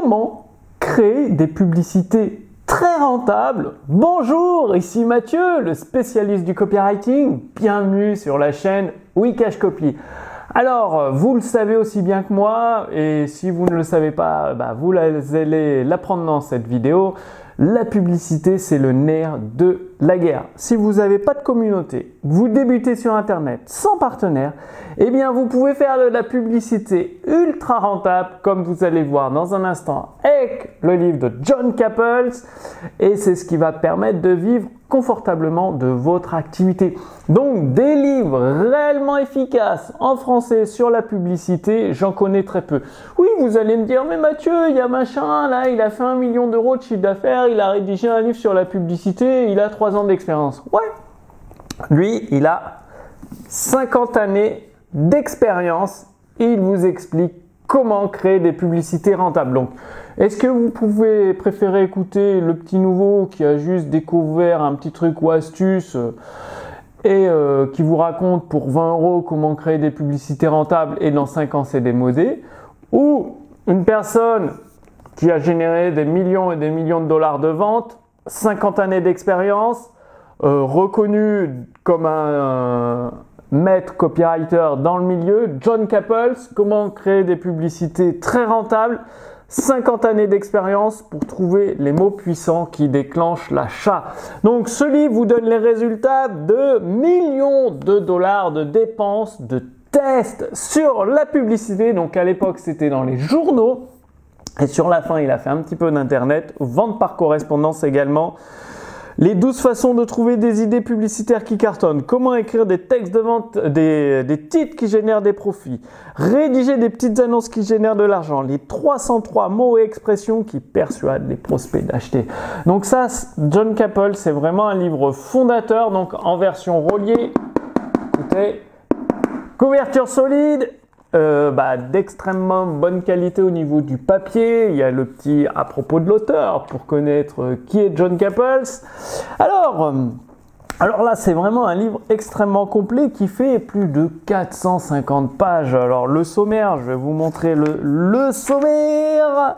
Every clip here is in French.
comment créer des publicités très rentables. Bonjour, ici Mathieu, le spécialiste du copywriting. Bienvenue sur la chaîne Wikash Copy. Alors, vous le savez aussi bien que moi, et si vous ne le savez pas, bah, vous allez l'apprendre dans cette vidéo. La publicité, c'est le nerf de la guerre. Si vous n'avez pas de communauté, vous débutez sur Internet sans partenaire, eh bien vous pouvez faire de la publicité ultra rentable, comme vous allez voir dans un instant avec le livre de John Caples, et c'est ce qui va permettre de vivre confortablement de votre activité. Donc des livres réellement efficaces en français sur la publicité, j'en connais très peu. Oui, vous allez me dire, mais Mathieu, il y a machin, là, il a fait un million d'euros de chiffre d'affaires, il a rédigé un livre sur la publicité, il a trois ans d'expérience. Ouais. Lui, il a 50 années d'expérience et il vous explique comment créer des publicités rentables. Donc, est-ce que vous pouvez préférer écouter le petit nouveau qui a juste découvert un petit truc ou astuce euh, et euh, qui vous raconte pour 20 euros comment créer des publicités rentables et dans 5 ans c'est démodé Ou une personne qui a généré des millions et des millions de dollars de ventes, 50 années d'expérience, euh, reconnu comme un maître copywriter dans le milieu, John Caples, comment créer des publicités très rentables, 50 années d'expérience pour trouver les mots puissants qui déclenchent l'achat. Donc ce livre vous donne les résultats de millions de dollars de dépenses, de tests sur la publicité. Donc à l'époque c'était dans les journaux. Et sur la fin, il a fait un petit peu d'internet, vente par correspondance également. Les 12 façons de trouver des idées publicitaires qui cartonnent. Comment écrire des textes de vente, des, titres qui génèrent des profits. Rédiger des petites annonces qui génèrent de l'argent. Les 303 mots et expressions qui persuadent les prospects d'acheter. Donc ça, John Capel, c'est vraiment un livre fondateur, donc en version reliée. Écoutez, couverture solide, euh, bah, d'extrêmement bonne qualité au niveau du papier. Il y a le petit à propos de l'auteur pour connaître euh, qui est John Caples. Alors, euh, alors là, c'est vraiment un livre extrêmement complet qui fait plus de 450 pages. Alors le sommaire, je vais vous montrer le, le sommaire.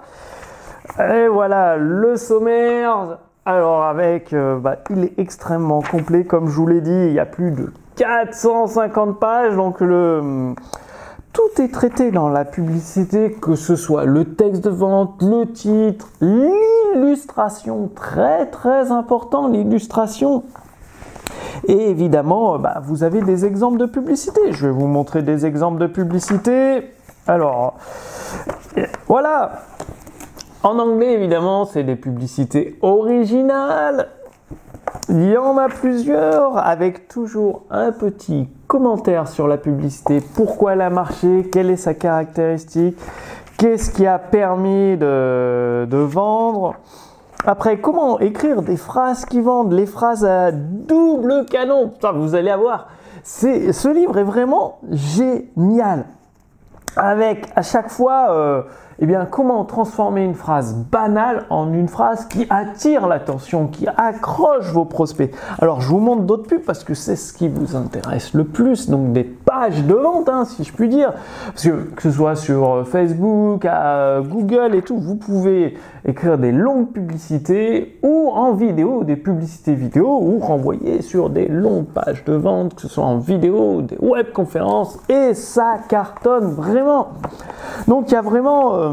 Et voilà, le sommaire. Alors avec, bah, il est extrêmement complet, comme je vous l'ai dit, il y a plus de 450 pages, donc le tout est traité dans la publicité, que ce soit le texte de vente, le titre, l'illustration, très très important l'illustration. Et évidemment, bah, vous avez des exemples de publicité. Je vais vous montrer des exemples de publicité. Alors, voilà. En anglais, évidemment, c'est des publicités originales. Il y en a plusieurs avec toujours un petit commentaire sur la publicité, pourquoi elle a marché, quelle est sa caractéristique, qu'est-ce qui a permis de, vendre? Après, comment écrire des phrases qui vendent, les phrases à double canon. vous allez avoir. Ce livre est vraiment génial. Avec à chaque fois euh, eh bien, comment transformer une phrase banale en une phrase qui attire l'attention, qui accroche vos prospects. Alors, je vous montre d'autres pubs parce que c'est ce qui vous intéresse le plus, donc des de vente, hein, si je puis dire. Parce que que ce soit sur euh, Facebook, à Google et tout, vous pouvez écrire des longues publicités ou en vidéo, des publicités vidéo ou renvoyer sur des longues pages de vente, que ce soit en vidéo, des webconférences, et ça cartonne vraiment. Donc il y a vraiment... Euh,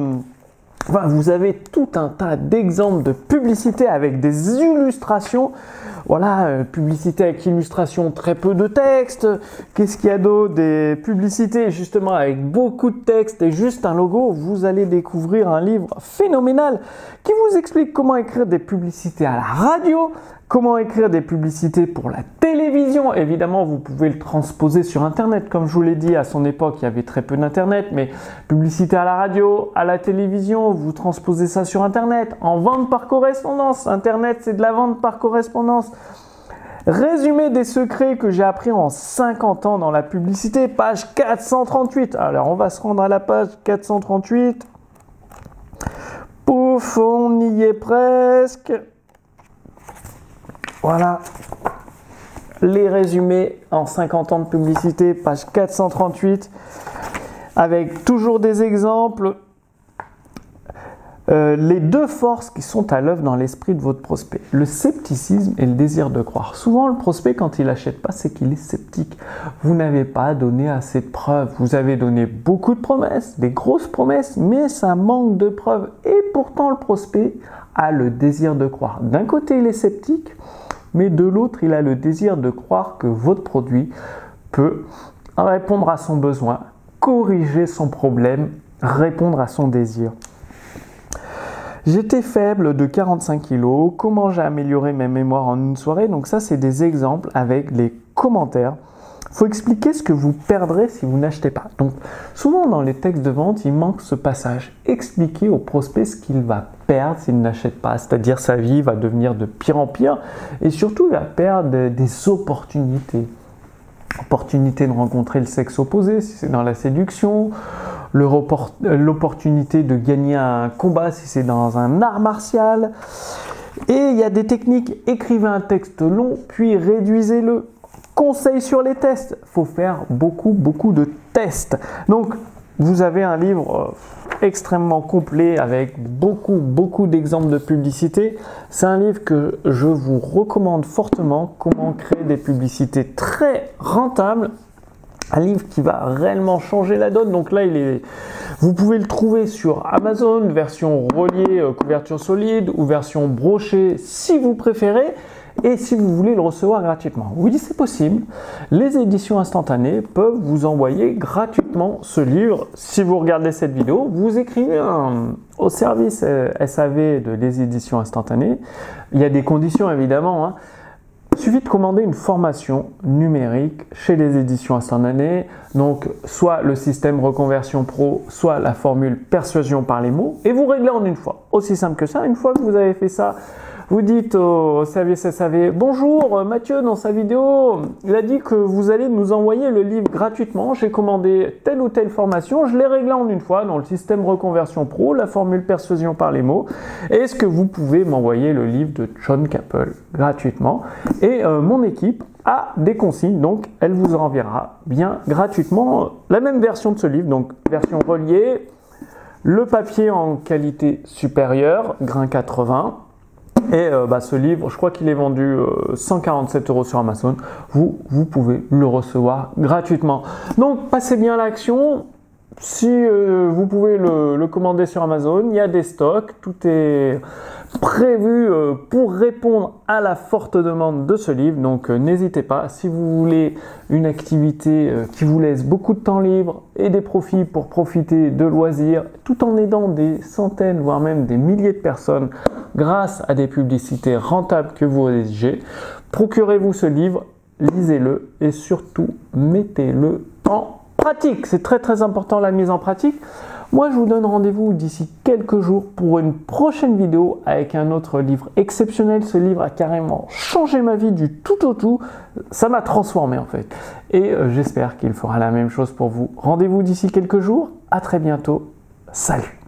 vous avez tout un tas d'exemples de publicités avec des illustrations. Voilà, euh, publicité avec illustration, très peu de texte. Qu'est-ce qu'il y a d'autre Des publicités justement avec beaucoup de texte et juste un logo. Vous allez découvrir un livre phénoménal qui vous explique comment écrire des publicités à la radio, Comment écrire des publicités pour la télévision Évidemment, vous pouvez le transposer sur Internet. Comme je vous l'ai dit, à son époque, il y avait très peu d'Internet, mais publicité à la radio, à la télévision, vous transposez ça sur Internet. En vente par correspondance. Internet, c'est de la vente par correspondance. Résumé des secrets que j'ai appris en 50 ans dans la publicité, page 438. Alors, on va se rendre à la page 438. Pouf, on y est presque. Voilà les résumés en 50 ans de publicité, page 438, avec toujours des exemples. Euh, les deux forces qui sont à l'œuvre dans l'esprit de votre prospect, le scepticisme et le désir de croire. Souvent, le prospect, quand il n'achète pas, c'est qu'il est sceptique. Vous n'avez pas donné assez de preuves. Vous avez donné beaucoup de promesses, des grosses promesses, mais ça manque de preuves. Et pourtant, le prospect a le désir de croire. D'un côté, il est sceptique, mais de l'autre, il a le désir de croire que votre produit peut répondre à son besoin, corriger son problème, répondre à son désir. J'étais faible de 45 kg. Comment j'ai amélioré mes mémoires en une soirée? Donc ça, c'est des exemples avec les commentaires. Faut expliquer ce que vous perdrez si vous n'achetez pas. Donc souvent dans les textes de vente, il manque ce passage. Expliquer au prospect ce qu'il va perdre s'il n'achète pas. C'est-à-dire sa vie va devenir de pire en pire et surtout il va perdre des opportunités. Opportunité de rencontrer le sexe opposé si c'est dans la séduction, l'opportunité de gagner un combat si c'est dans un art martial. Et il y a des techniques, écrivez un texte long, puis réduisez-le. Conseil sur les tests, faut faire beaucoup, beaucoup de tests. Donc, vous avez un livre euh, extrêmement complet avec beaucoup, beaucoup d'exemples de publicité. C'est un livre que je vous recommande fortement, comment créer des publicités très rentables un livre qui va réellement changer la donne. Donc là, il est, vous pouvez le trouver sur Amazon, version reliée, euh, couverture solide ou version brochée si vous préférez. Et si vous voulez le recevoir gratuitement, oui, c'est possible. Les éditions instantanées peuvent vous envoyer gratuitement ce livre. Si vous regardez cette vidéo, vous écrivez au service euh, SAV de les éditions instantanées. Il y a des conditions évidemment. Hein. Suffit de commander une formation numérique chez les éditions instantanées, donc soit le système reconversion pro, soit la formule persuasion par les mots, et vous réglez en une fois. Aussi simple que ça, une fois que vous avez fait ça, vous dites au service SAV Bonjour, Mathieu, dans sa vidéo, il a dit que vous allez nous envoyer le livre gratuitement. J'ai commandé telle ou telle formation, je l'ai réglé en une fois dans le système reconversion pro, la formule persuasion par les mots. Est-ce que vous pouvez m'envoyer le livre de John Capel gratuitement? Et euh, mon équipe a des consignes, donc elle vous enverra bien gratuitement la même version de ce livre, donc version reliée, le papier en qualité supérieure, grain 80 et euh, bah, ce livre, je crois qu'il est vendu 147 euh, euros sur Amazon. Vous, vous pouvez le recevoir gratuitement. Donc, passez bien l'action. Si euh, vous pouvez le, commander sur Amazon, il y a des stocks, tout est prévu euh, pour répondre à la forte demande de ce livre. Donc euh, n'hésitez pas, si vous voulez une activité qui vous laisse beaucoup de temps libre et des profits pour profiter de loisirs, tout en aidant des centaines, voire même des milliers de personnes grâce à des publicités rentables que vous rédigez, procurez-vous ce livre, lisez-le et surtout mettez-le en pratique. C'est très très important la mise en pratique. Moi, je vous donne rendez-vous d'ici quelques jours pour une prochaine vidéo avec un autre livre exceptionnel. Ce livre a carrément changé ma vie du tout au tout. Ça m'a transformé en fait. Et euh, j'espère qu'il fera la même chose pour vous. Rendez-vous d'ici quelques jours. À très bientôt. Salut